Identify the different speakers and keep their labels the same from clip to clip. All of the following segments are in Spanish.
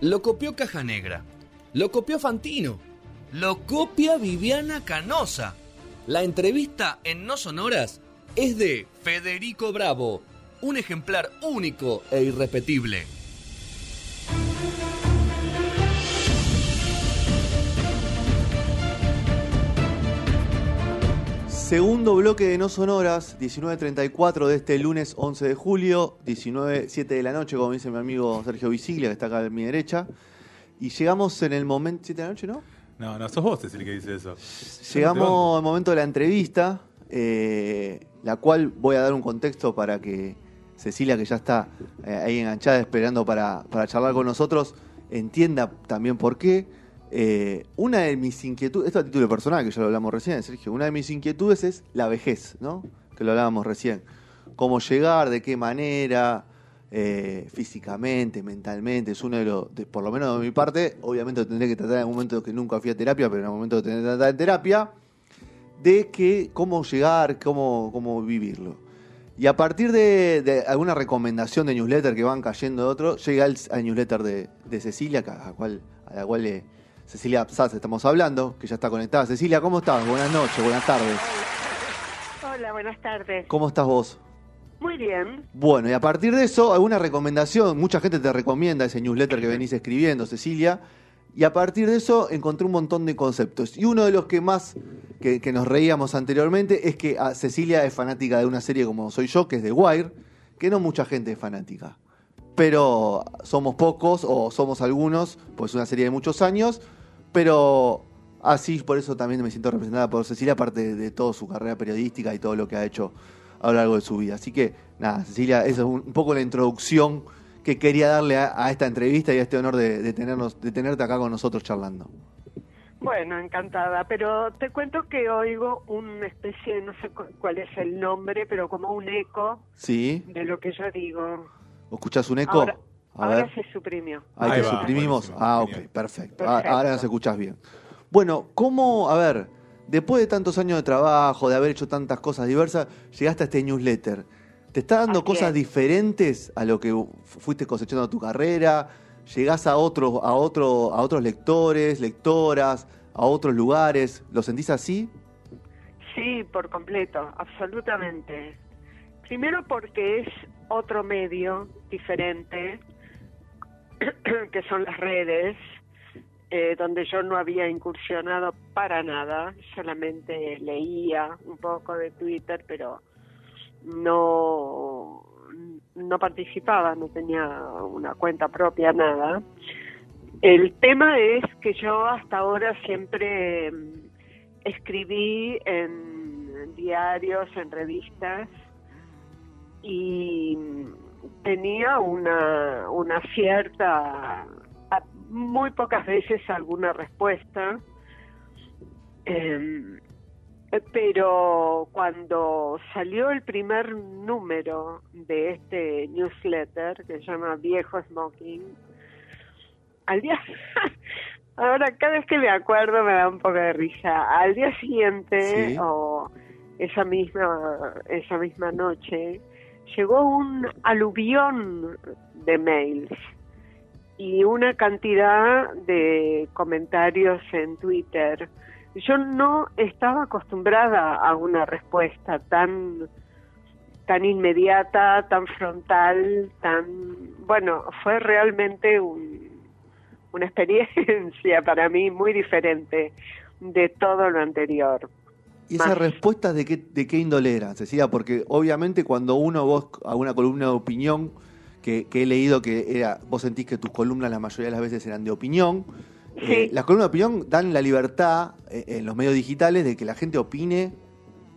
Speaker 1: lo copió Caja Negra, lo copió Fantino, lo copia Viviana Canosa. La entrevista en No Sonoras es de Federico Bravo, un ejemplar único e irrepetible.
Speaker 2: Segundo bloque de No Sonoras, 19.34 de este lunes 11 de julio, 19.07 de la noche, como dice mi amigo Sergio Visiglia, que está acá a mi derecha. Y llegamos en el momento... ¿7 de la noche, no?
Speaker 3: No, no, sos vos es el que dice eso.
Speaker 2: Llegamos al momento de la entrevista, eh, la cual voy a dar un contexto para que Cecilia, que ya está eh, ahí enganchada esperando para, para charlar con nosotros, entienda también por qué. Eh, una de mis inquietudes, esto a título personal, que ya lo hablamos recién, Sergio, una de mis inquietudes es la vejez, ¿no? Que lo hablábamos recién. Cómo llegar, de qué manera, eh, físicamente, mentalmente, es uno de los, por lo menos de mi parte, obviamente lo tendré que tratar en algún momento que nunca fui a terapia, pero en algún momento lo tendré que tratar en terapia, de que, cómo llegar, cómo, cómo vivirlo. Y a partir de, alguna recomendación de newsletter que van cayendo de otro, llega al, newsletter de, Cecilia, a la cual, a la cual eh, Cecilia Absaz estamos hablando, que ya está conectada. Cecilia, ¿cómo estás? Buenas noches, buenas tardes.
Speaker 4: Hola, buenas tardes.
Speaker 2: ¿Cómo estás vos?
Speaker 4: Muy bien.
Speaker 2: Bueno, y a partir de eso, alguna recomendación, mucha gente te recomienda ese newsletter que venís escribiendo, Cecilia, y a partir de eso encontré un montón de conceptos. Y uno de los que más que, que nos reíamos anteriormente es que a Cecilia es fanática de una serie como soy yo, que es The Wire, que no mucha gente es fanática. Pero somos pocos o somos algunos, pues es una serie de muchos años, pero así por eso también me siento representada por Cecilia, aparte de, de toda su carrera periodística y todo lo que ha hecho a lo largo de su vida. Así que, nada, Cecilia, esa es un, un poco la introducción que quería darle a, a esta entrevista y a este honor de, de tenernos, de tenerte acá con nosotros charlando.
Speaker 4: Bueno, encantada. Pero te cuento que oigo una especie, no sé cu- cuál es el nombre, pero como un eco
Speaker 2: ¿Sí?
Speaker 4: de lo que yo digo.
Speaker 2: ¿Escuchás un eco?
Speaker 4: Ahora,
Speaker 2: a
Speaker 4: ahora
Speaker 2: ver.
Speaker 4: se suprimió.
Speaker 2: Ahí,
Speaker 3: Ahí
Speaker 2: te
Speaker 3: va,
Speaker 2: suprimimos.
Speaker 3: buenísimo,
Speaker 2: Ah, ok, perfecto. Ah,
Speaker 4: Perfecto.
Speaker 2: Ahora nos escuchás bien. Bueno, ¿cómo, a ver, después de tantos años de trabajo, de haber hecho tantas cosas diversas, llegaste a este newsletter? ¿Te está dando
Speaker 4: Así
Speaker 2: cosas
Speaker 4: es.
Speaker 2: diferentes a lo que fu- fuiste cosechando tu carrera? ¿Llegás a otros, a otro, a otros lectores, lectoras, a otros lugares? ¿Lo sentís así?
Speaker 4: Sí, por completo, absolutamente. Primero porque es otro medio diferente, que son las redes, eh, donde yo no había incursionado para nada, solamente leía un poco de Twitter, pero no, no participaba, no tenía una cuenta propia, nada. El tema es que yo hasta ahora siempre mm, escribí en diarios, en revistas y tenía una, una cierta, muy pocas veces alguna respuesta. Em, pero cuando salió el primer número de este newsletter que se llama Viejo Smoking, al día ahora cada vez que me acuerdo me da un poco de risa al día siguiente
Speaker 2: Sí.
Speaker 4: o esa misma esa misma noche llegó un aluvión de mails y una cantidad de comentarios en Twitter yo no estaba acostumbrada a una respuesta tan tan inmediata, tan frontal, tan bueno, fue realmente un, una experiencia para mí muy diferente de todo lo anterior.
Speaker 2: ¿Y esas respuestas de qué, de qué índole eran, Cecilia? Porque obviamente cuando uno, vos, a una columna de opinión, que, que he leído que era, vos sentís que tus columnas la mayoría de las veces eran de opinión, eh, las columnas de opinión dan la libertad eh, en los medios digitales de que la gente opine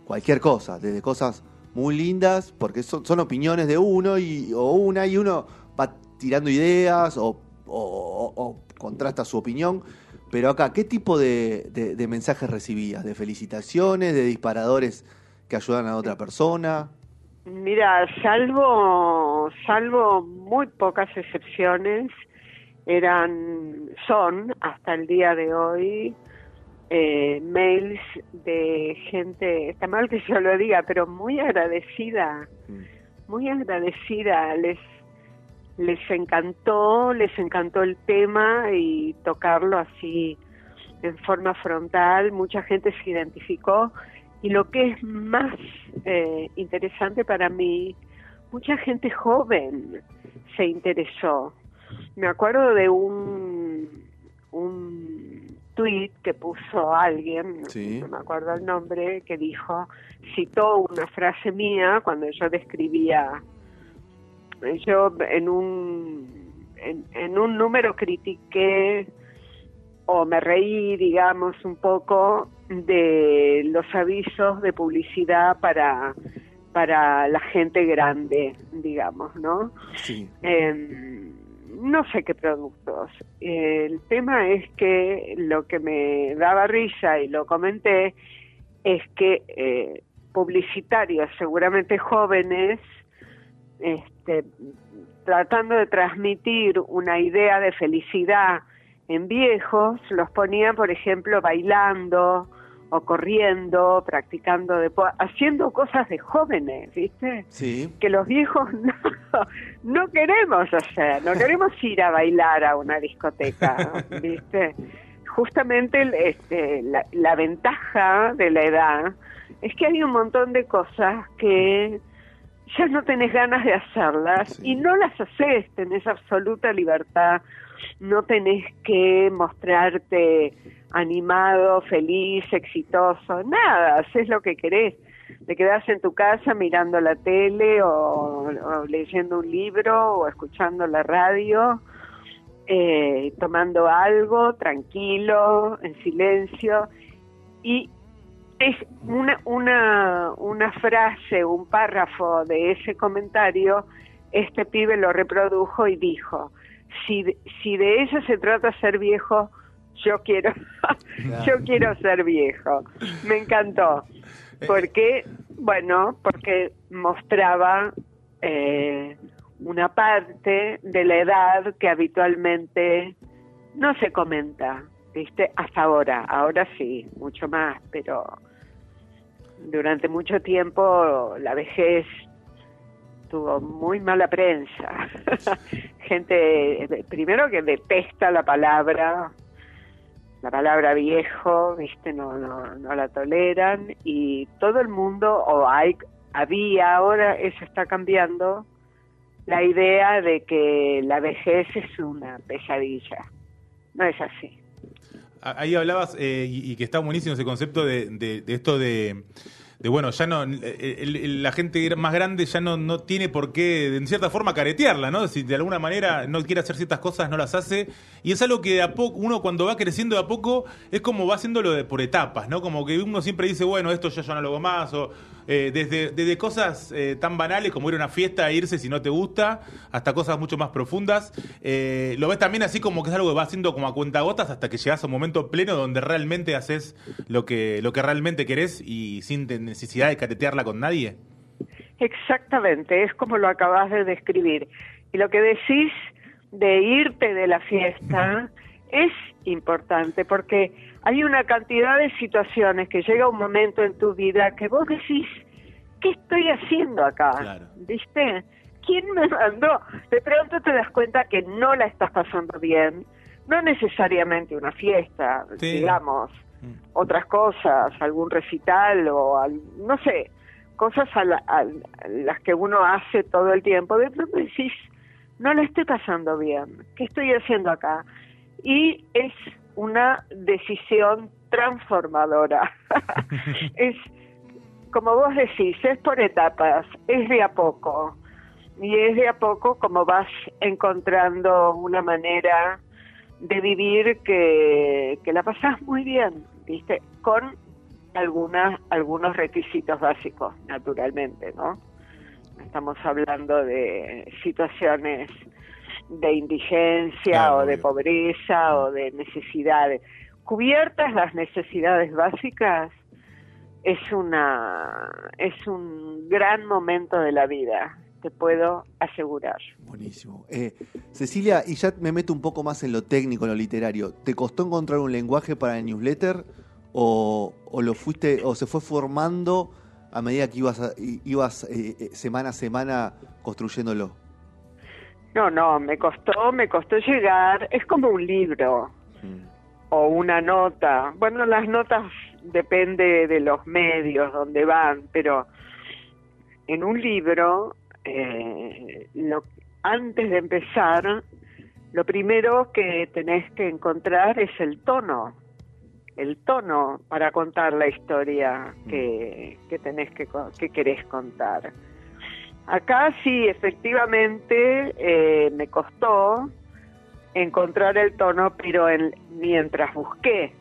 Speaker 2: cualquier cosa, desde cosas muy lindas, porque son, son opiniones de uno y, o una, y uno va tirando ideas o, o- o- o contrasta su opinión. Pero acá, ¿qué tipo de, de- de mensajes recibías? ¿De felicitaciones? ¿De disparadores que ayudan a otra persona?
Speaker 4: Mira, salvo salvo muy pocas excepciones, eran son hasta el día de hoy eh, mails de gente, está mal que yo lo diga, pero muy agradecida,
Speaker 2: Mm.
Speaker 4: muy agradecida. Les les encantó, les encantó el tema y tocarlo así en forma frontal, mucha gente se identificó. Y lo que es más eh, interesante para mí, mucha gente joven se interesó. Me acuerdo de un, un tweet que puso alguien, no me acuerdo el nombre, que dijo, citó una frase mía cuando yo describía yo en un, en, un número critiqué o me reí, digamos, un poco de los avisos de publicidad para, para la gente grande, digamos, ¿no? Sí. Em, no sé qué productos. El tema es que lo que me daba risa y lo comenté es que eh, publicitarios, seguramente jóvenes, este, tratando de transmitir una idea de felicidad en viejos, los ponían, por ejemplo, bailando o corriendo, practicando deporte, haciendo cosas de jóvenes, ¿viste?
Speaker 2: Sí.
Speaker 4: Que los viejos no, no queremos hacer, no queremos ir a bailar a una discoteca, ¿viste? Justamente este, la, la ventaja de la edad es que hay un montón de cosas que ya no tenés ganas de hacerlas y no las haces, tenés absoluta libertad, no tenés que mostrarte animado, feliz, exitoso, nada, haces lo que querés. Te quedás en tu casa mirando la tele o, leyendo un libro o escuchando la radio, eh, tomando algo tranquilo, en silencio y es una, una, una frase, un párrafo de ese comentario, este pibe lo reprodujo y dijo, si, si de eso se trata ser viejo, yo quiero, yo quiero ser viejo. Me encantó. Eh, porque, bueno, porque mostraba eh, una parte de la edad que habitualmente no se comenta, ¿viste? Hasta ahora, ahora sí, mucho más, pero durante mucho tiempo la vejez tuvo muy mala prensa. Gente, primero que detesta la palabra, la palabra viejo, viste, no, no, no la toleran y todo el mundo, o hay, había, ahora eso está cambiando, la idea de que la vejez es una pesadilla. No es así.
Speaker 3: Ahí hablabas, eh, y, que está buenísimo ese concepto de, esto de, bueno, ya no, la gente más grande ya no, no tiene por qué, en cierta forma, caretearla, ¿no? Si de alguna manera no quiere hacer ciertas cosas, no las hace. Y es algo que de a poco, uno cuando va creciendo de a poco, es como va haciéndolo de, por etapas, ¿no? Como que uno siempre dice, bueno, esto ya yo no lo hago más, o eh, desde, desde cosas eh, tan banales como ir a una fiesta e irse si no te gusta, hasta cosas mucho más profundas. Eh, lo ves también así como que es algo que va haciendo como a cuentagotas hasta que llegas a un momento pleno donde realmente haces lo que, lo que realmente querés y sin necesidad de caretearla con nadie.
Speaker 4: Exactamente, es como lo acabas de describir. Y lo que decís de irte de la fiesta es importante porque hay una cantidad de situaciones que llega un momento en tu vida que vos decís, ¿qué estoy haciendo acá? ¿Viste? ¿Quién me mandó? De pronto te das cuenta que no la estás pasando bien, no necesariamente una fiesta, digamos, mm. otras cosas, algún recital o no sé, cosas a, a, las que uno hace todo el tiempo. De pronto decís, no la estoy pasando bien, ¿qué estoy haciendo acá? Y es una decisión transformadora. es, como vos decís, es por etapas, es de a poco. Y es de a poco como vas encontrando una manera de vivir que, que la pasás muy bien, ¿viste? Con algunas, algunos requisitos básicos, naturalmente, ¿no? Estamos hablando de situaciones de indigencia o de pobreza o de necesidades. Cubiertas las necesidades básicas, es una es un gran momento de la vida, te puedo asegurar.
Speaker 2: Buenísimo. Eh, Cecilia, y ya me meto un poco más en lo técnico, en lo literario. ¿Te costó encontrar un lenguaje para el newsletter o, o lo fuiste o se fue formando a medida que ibas ibas eh, eh, semana a semana construyéndolo?
Speaker 4: No, no, me costó, me costó llegar. Es como un libro
Speaker 2: Mm.
Speaker 4: o una nota. Bueno, las notas depende de los medios donde van, pero en un libro, eh, lo, antes de empezar, lo primero que tenés que encontrar es el tono, el tono para contar la historia que, que tenés que, que querés contar. Acá sí, efectivamente, eh, me costó encontrar el tono, pero en- mientras busqué,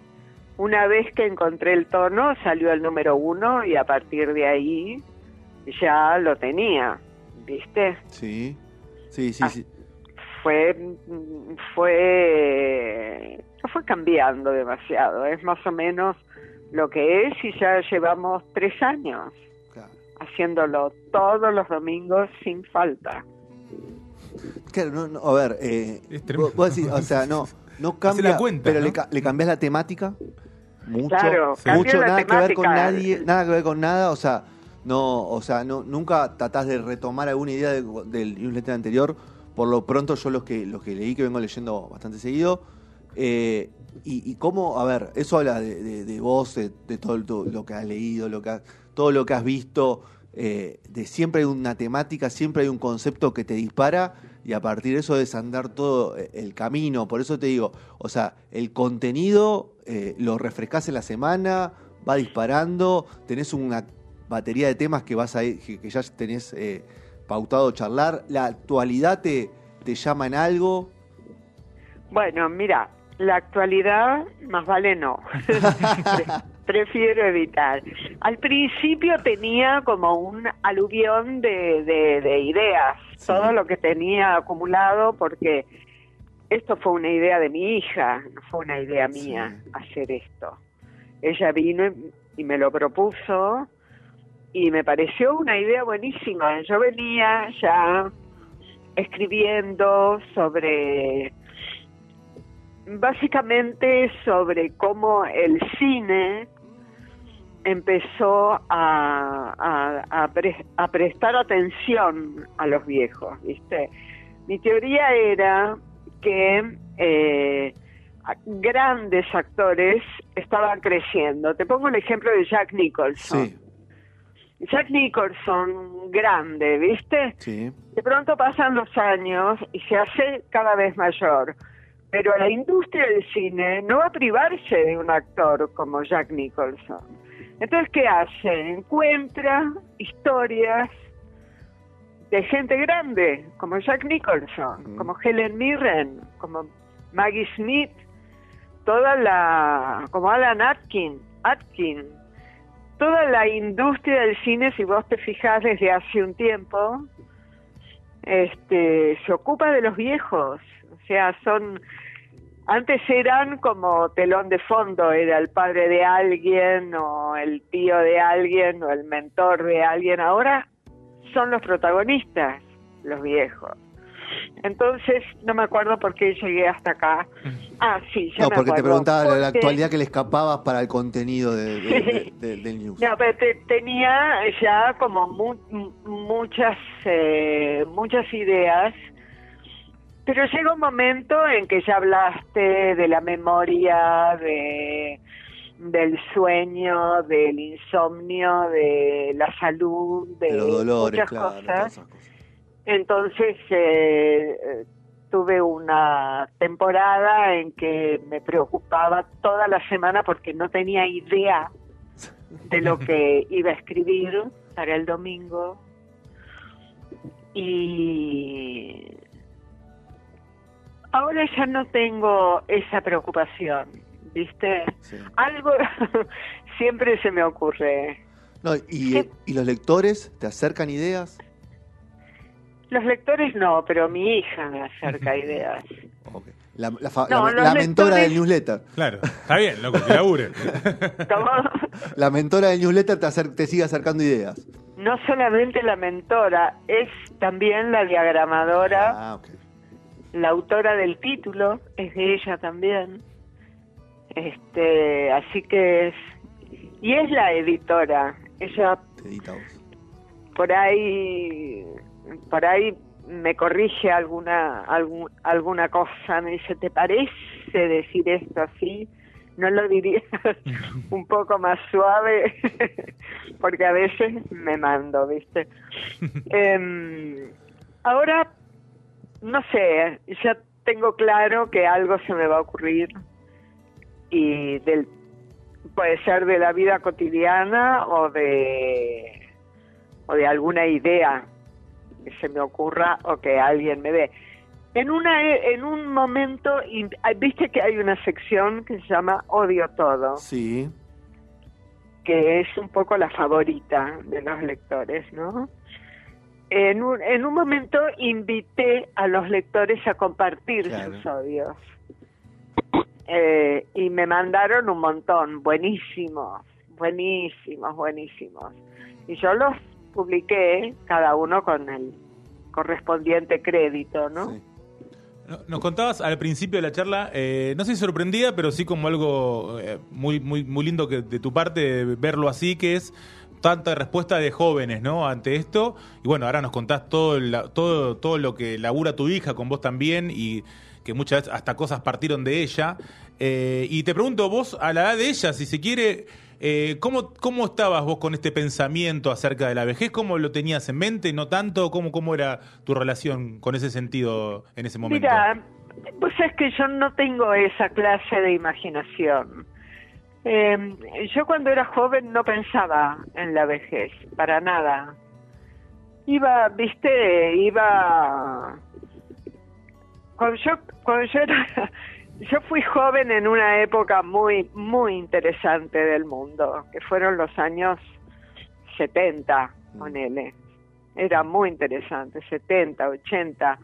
Speaker 4: una vez que encontré el tono, salió el número uno y a partir de ahí ya lo tenía, ¿viste?
Speaker 2: Sí, sí, sí,
Speaker 4: Ah.
Speaker 2: sí.
Speaker 4: Fue, fue, no fue cambiando demasiado, es más o menos lo que es y ya llevamos tres años
Speaker 2: Claro.
Speaker 4: haciéndolo todos los domingos sin falta.
Speaker 2: Claro, no, no, a ver, eh,
Speaker 3: Es tremendo.
Speaker 2: vos, vos decís, o sea, no, no cambia,
Speaker 3: la cuenta,
Speaker 2: pero
Speaker 3: ¿no?
Speaker 2: le, ca- le cambias la temática mucho,
Speaker 4: Claro,
Speaker 2: mucho, nada que ver con nadie, nada que ver con nada, o sea, no, o sea, no, nunca tratás de retomar alguna idea de- del newsletter anterior. Por lo pronto, yo los que los que leí que vengo leyendo bastante seguido. eh, y, y cómo, a ver, eso habla de, de- de vos, de, de todo el- todo lo que has leído, lo que has- todo lo que has visto, eh, de siempre hay una temática, siempre hay un concepto que te dispara y a partir de eso desandar todo eh, el camino. Por eso te digo, o sea, el contenido eh, lo refrescás en la semana, va disparando, tenés una batería de temas que vas a ir- que, que ya tenés eh, pautado charlar, la actualidad te, te llama en algo.
Speaker 4: Bueno, mira, la actualidad más vale no. Pre- Prefiero evitar. Al principio tenía como un aluvión de, de- de ideas,
Speaker 2: Sí.
Speaker 4: todo lo que tenía acumulado, porque esto fue una idea de mi hija, no fue una idea mía hacer esto. Ella vino y, y me lo propuso y me pareció una idea buenísima. Yo venía ya escribiendo sobre básicamente sobre cómo el cine empezó a, a- a pre- a prestar atención a los viejos, ¿viste? Mi teoría era que eh, grandes actores estaban creciendo. Te pongo el ejemplo de Jack Nicholson.
Speaker 2: Sí,
Speaker 4: Jack Nicholson, grande, ¿viste?
Speaker 2: sí.
Speaker 4: De pronto pasan los años y se hace cada vez mayor. Pero la industria del cine no va a privarse de un actor como Jack Nicholson. Entonces, ¿qué hace? Encuentra historias de gente grande, como Jack Nicholson,
Speaker 2: Mm.
Speaker 4: como Helen Mirren, como Maggie Smith, toda la, como Alan Atkin, Atkin, toda la industria del cine, si vos te fijas desde hace un tiempo, este, se ocupa de los viejos, o sea, son antes eran como telón de fondo, era el padre de alguien o el tío de alguien o el mentor de alguien, ahora son los protagonistas, los viejos. Entonces, no me acuerdo por qué llegué hasta acá. Ah, sí, ya
Speaker 2: No,
Speaker 4: me
Speaker 2: porque te preguntaba la, actualidad que le escapabas para el contenido de- de- de- de- del news.
Speaker 4: No, pero te- tenía ya como mu- muchas eh, muchas ideas, pero llega un momento en que ya hablaste de la memoria, de del sueño, del insomnio, de la salud, de,
Speaker 2: de los dolores,
Speaker 4: muchas
Speaker 2: claro,
Speaker 4: cosas. Entonces eh, tuve una temporada en que me preocupaba toda la semana porque no tenía idea de lo que iba a escribir para el domingo. Y ahora ya no tengo esa preocupación, ¿viste?
Speaker 2: Sí.
Speaker 4: Algo siempre se me ocurre.
Speaker 2: No, y, eh, ¿Y los lectores te acercan ideas?
Speaker 4: Los lectores no, pero mi hija me acerca ideas.
Speaker 2: La, la fa-
Speaker 4: No,
Speaker 2: la-
Speaker 4: los
Speaker 2: la mentora
Speaker 4: lectores-
Speaker 2: del newsletter.
Speaker 3: Claro, está bien, loco, que labure.
Speaker 4: ¿Cómo?
Speaker 2: La mentora del newsletter te, acer- te sigue acercando ideas.
Speaker 4: No solamente la mentora, es también la diagramadora,
Speaker 2: Ah, ok.
Speaker 4: La autora del título, es de ella también. Este, así que es y es la editora. Ella
Speaker 2: Te edita vos.
Speaker 4: por ahí por ahí me corrige alguna alguna cosa, me dice, ¿te parece decir esto así? ¿No lo dirías un poco más suave? Porque a veces me mando, ¿viste? Em, ahora, no sé, ya tengo claro que algo se me va a ocurrir y del, puede ser de la vida cotidiana o de, o de alguna idea que se me ocurra o que alguien me dé. En, una, en un momento, viste que hay una sección que se llama Odio Todo.
Speaker 2: Sí.
Speaker 4: Que es un poco la favorita de los lectores, ¿no? En un, en un momento invité a los lectores a compartir sus odios. Eh, y me mandaron un montón, buenísimos, buenísimos, buenísimos. Y yo los publiqué, cada uno con el correspondiente crédito, ¿no?
Speaker 3: Nos contabas al principio de la charla, eh, no sé si sorprendida, pero sí como algo eh, muy, muy, muy lindo que de tu parte verlo así, que es tanta respuesta de jóvenes, ¿no? Ante esto. Y bueno, ahora nos contás todo, todo, todo lo que labura tu hija con vos también y que muchas veces hasta cosas partieron de ella. Eh, y te pregunto, vos, a la edad de ella, si se quiere, eh, ¿cómo, ¿cómo estabas vos con este pensamiento acerca de la vejez? ¿Cómo lo tenías en mente? ¿No tanto? ¿Cómo, cómo era tu relación con ese sentido en ese momento?
Speaker 4: Mira, pues es que yo no tengo esa clase de imaginación. Eh, yo cuando era joven no pensaba en la vejez, para nada. Iba, viste, iba... Cuando yo, cuando yo era... Yo fui joven en una época muy, muy interesante del mundo, que fueron los años 70, ponele. Era muy interesante, 70, 80,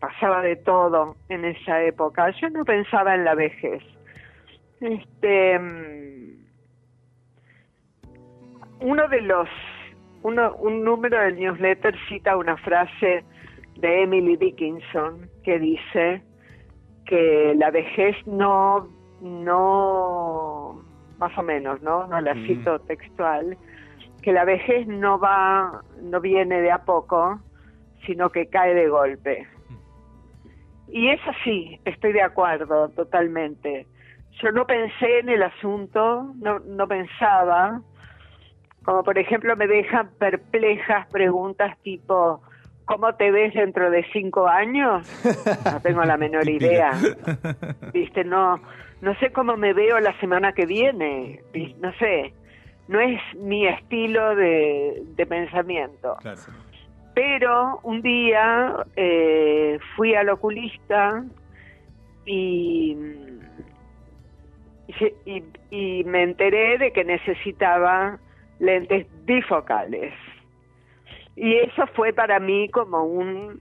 Speaker 4: pasaba de todo en esa época. Yo no pensaba en la vejez este, mm, uno de los, uno, un número del newsletter cita una frase de Emily Dickinson que dice que la vejez no, no, más o menos, ¿no? No la cito textual, que la vejez no va, no viene de a poco, sino que cae de golpe. Y es así, estoy de acuerdo totalmente yo no pensé en el asunto, no, no pensaba, como por ejemplo me dejan perplejas preguntas tipo, ¿cómo te ves dentro de cinco años? No tengo la menor idea. Viste, no, no sé cómo me veo la semana que viene, no sé, no es mi estilo de, de pensamiento. Pero un día eh, fui al oculista y y, me enteré de que necesitaba lentes bifocales. Y eso fue para mí como un,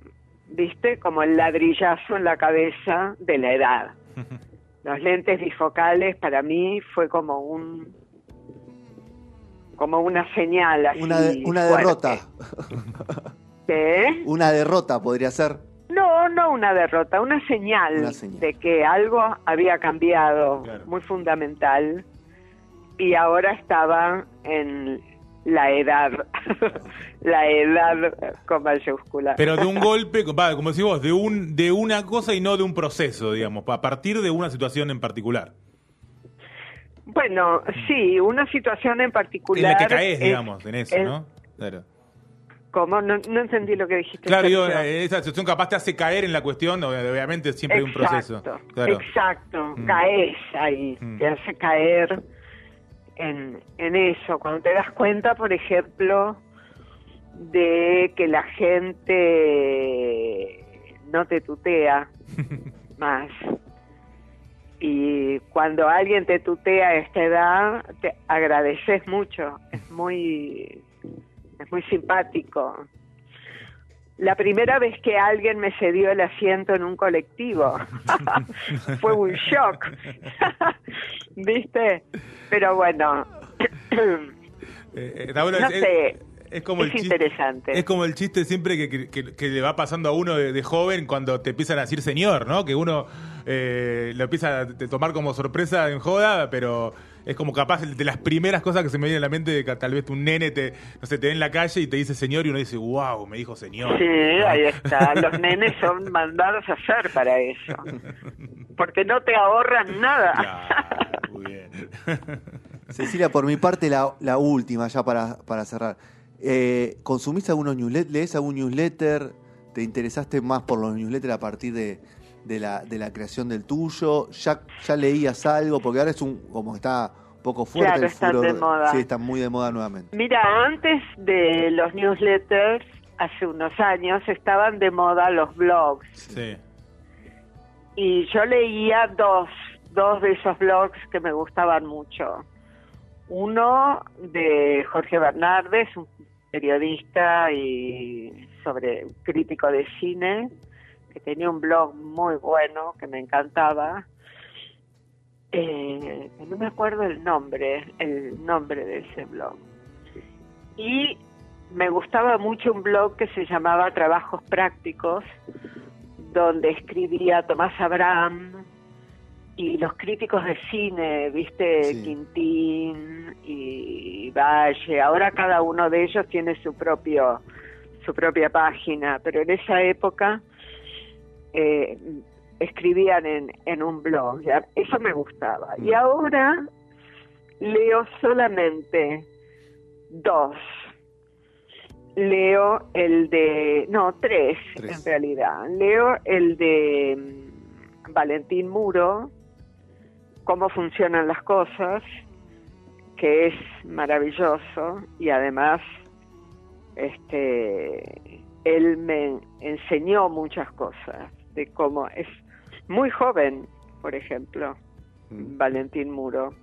Speaker 4: viste, como el ladrillazo en la cabeza de la edad. Los lentes bifocales para mí fue como un, como una señal así
Speaker 2: Una, una derrota.
Speaker 4: ¿Qué?
Speaker 2: Una derrota podría ser.
Speaker 4: No, no una derrota, una señal, de que algo había cambiado muy fundamental y ahora estaba en la edad, la edad con mayúscula.
Speaker 3: Pero de un golpe, como decís vos, de, un, de una cosa y no de un proceso, digamos, a partir de una situación en particular.
Speaker 4: Bueno, sí, una situación en particular.
Speaker 3: En la que caes, digamos, en eso, ¿no? Claro.
Speaker 4: ¿Cómo? No, entendí lo que dijiste.
Speaker 3: Claro, eh, esa situación capaz te hace caer en la cuestión, obviamente siempre hay un proceso.
Speaker 4: Exacto, mm. caes ahí, mm. te hace caer en, en eso. Cuando te das cuenta, por ejemplo, de que la gente no te tutea más. Y cuando alguien te tutea a esta edad, te agradeces mucho. Es muy es muy simpático. La primera vez que alguien me cedió el asiento en un colectivo fue un shock, ¿viste? Pero bueno, eh, no sé. Es como el interesante.
Speaker 3: Es como el chiste siempre que, que, le va pasando a uno de, joven cuando te empiezan a decir señor, ¿no? Que uno eh, lo empieza a tomar como sorpresa en joda, pero es como capaz de las primeras cosas que se me vienen a la mente de que tal vez un nene te, no sé, te ve en la calle y te dice señor y uno dice, wow, me dijo señor.
Speaker 4: Sí, ahí está. Los nenes son mandados a hacer para eso. Porque no te ahorran nada.
Speaker 3: Claro, muy bien.
Speaker 2: Cecilia, por mi parte, la, la última, ya para, para cerrar. Eh, ¿Consumiste algunos newsletters? ¿Lees algún newsletter? ¿Te interesaste más por los newsletters a partir de, de, la, de la creación del tuyo? ¿Ya, ¿Ya leías algo? Porque ahora es un como está un poco fuerte
Speaker 4: Claro,
Speaker 2: el
Speaker 4: están
Speaker 2: furor.
Speaker 4: de moda.
Speaker 2: Sí, está muy de moda nuevamente.
Speaker 4: Mira, antes de los newsletters, hace unos años, estaban de moda los blogs.
Speaker 3: Sí.
Speaker 4: Y yo leía dos, dos de esos blogs que me gustaban mucho. Uno de Jorge Bernardes, un periodista y sobre crítico de cine, que tenía un blog muy bueno, que me encantaba. Eh, no me acuerdo el nombre, el nombre de ese blog. Y me gustaba mucho un blog que se llamaba Trabajos Prácticos, donde escribía Tomás Abraham y los críticos de cine, viste,
Speaker 2: Sí.
Speaker 4: Quintín y Valle. Ahora cada uno de ellos tiene su propio su propia página, pero en esa época eh, escribían en, en un blog, ya, eso me gustaba. Y ahora leo solamente dos. Leo el de, no, tres,
Speaker 2: Tres.
Speaker 4: en realidad. Leo el de mm, Valentín Muro, cómo funcionan las cosas, que es maravilloso y además este él me enseñó muchas cosas de cómo es muy joven, por ejemplo,
Speaker 2: Mm.
Speaker 4: Valentín Muro.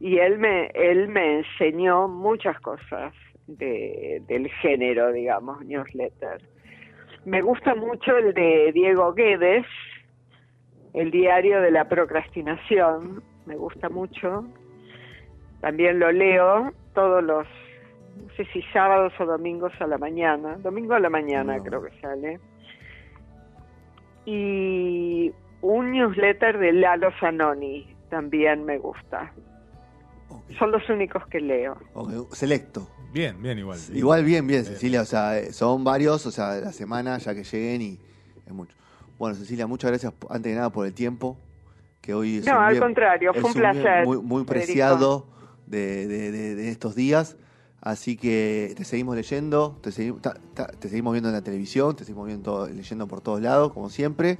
Speaker 4: Y él me él me enseñó muchas cosas de, del género, digamos, newsletter. Me gusta mucho el de Diego Guedes, el diario de la procrastinación, me gusta mucho. También lo leo todos los, no sé si sábados o domingos a la mañana, domingo a la mañana
Speaker 2: No.
Speaker 4: creo que sale. Y un newsletter de Lalo Zanoni también me gusta. Son los únicos que leo.
Speaker 2: Selecto.
Speaker 3: Bien, bien igual.
Speaker 2: Igual bien, bien, Cecilia. O sea, eh, son varios, o sea, de la semana ya que lleguen y es mucho. Bueno, Cecilia, muchas gracias antes que nada por el tiempo. Que hoy es
Speaker 4: No,
Speaker 2: un
Speaker 4: al
Speaker 2: bien-
Speaker 4: contrario, fue un placer,
Speaker 2: Muy, muy preciado de, de- de- de estos días. Así que te seguimos leyendo, te, segui- ta- ta- te seguimos viendo en la televisión, te seguimos viendo, leyendo por todos lados, como siempre.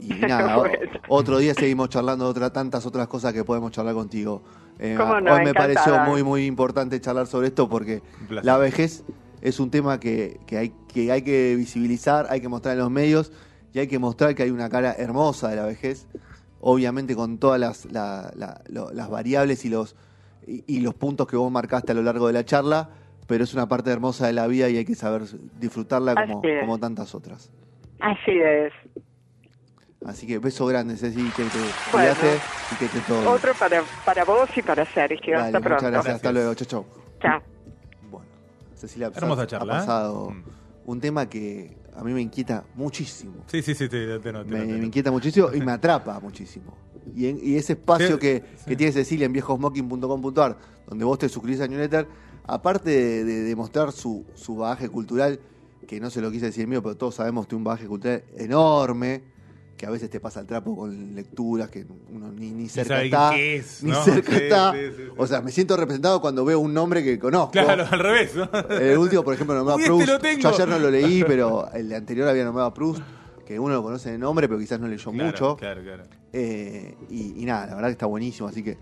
Speaker 2: Y nada,
Speaker 4: Bueno.
Speaker 2: otro día seguimos charlando de otra, tantas otras cosas que podemos charlar contigo. Eh,
Speaker 4: Cómo no,
Speaker 2: hoy me pareció muy, muy importante charlar sobre esto porque la vejez es un tema que, que hay, que hay que visibilizar, hay que mostrar en los medios y hay que mostrar que hay una cara hermosa de la vejez, obviamente con todas las, la- la- lo- las variables y los, y, y los puntos que vos marcaste a lo largo de la charla, pero es una parte hermosa de la vida y hay que saber disfrutarla como, como tantas otras.
Speaker 4: Así es.
Speaker 2: Así que beso grande, Ceci, que te
Speaker 4: Bueno.
Speaker 2: y que te todo.
Speaker 4: Otro para, para vos y para Sergio.
Speaker 2: Dale,
Speaker 4: Hasta
Speaker 2: muchas
Speaker 4: pronto.
Speaker 2: gracias, hasta luego, chau, chau.
Speaker 4: Chao.
Speaker 2: Bueno, Cecilia
Speaker 3: Hermosa
Speaker 2: ha
Speaker 3: charla, ¿eh?
Speaker 2: pasado
Speaker 3: Mm.
Speaker 2: un tema que a mí me inquieta muchísimo.
Speaker 3: Sí, sí, sí, te, te,
Speaker 2: Me, inquieta muchísimo y me atrapa muchísimo. Y, en- y ese espacio
Speaker 3: Sí,
Speaker 2: que,
Speaker 3: sí.
Speaker 2: que tiene Cecilia en viejosmocking.com.ar, donde vos te suscribís a newsletter, aparte de, de- de mostrar su, su bagaje cultural, que no se lo quise decir el mío, pero todos sabemos que tiene un bagaje cultural enorme, que a veces te pasa el trapo con lecturas que uno ni, ni cerca está.
Speaker 3: qué es,
Speaker 2: ni
Speaker 3: ¿no?
Speaker 2: cerca
Speaker 3: Sí,
Speaker 2: está.
Speaker 3: sí, sí, sí.
Speaker 2: O sea, me siento representado cuando veo un nombre que conozco.
Speaker 3: Claro, al revés. ¿no?
Speaker 2: El último, por ejemplo, nombraba
Speaker 3: este
Speaker 2: Proust. Yo ayer no lo leí, pero el anterior había nombrado a Proust, que uno lo conoce de nombre, pero quizás no leyó
Speaker 3: Claro,
Speaker 2: mucho.
Speaker 3: Claro, claro.
Speaker 2: Eh, y, y nada, la verdad que está buenísimo, así que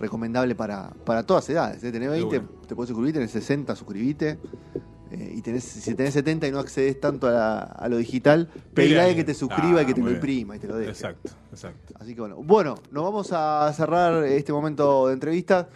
Speaker 2: recomendable para, para todas edades. ¿eh? Tenés 20,
Speaker 3: Seguro.
Speaker 2: te puedes suscribir, tenés 60, suscribite. Eh, y tenés, si tenés 70 y no accedes tanto a, la- a lo digital, pedirle a alguien que te suscriba
Speaker 3: Ah,
Speaker 2: y que te lo
Speaker 3: bien.
Speaker 2: imprima y te lo deje.
Speaker 3: Exacto, exacto.
Speaker 2: Así que bueno. Bueno, nos vamos a cerrar este momento de entrevista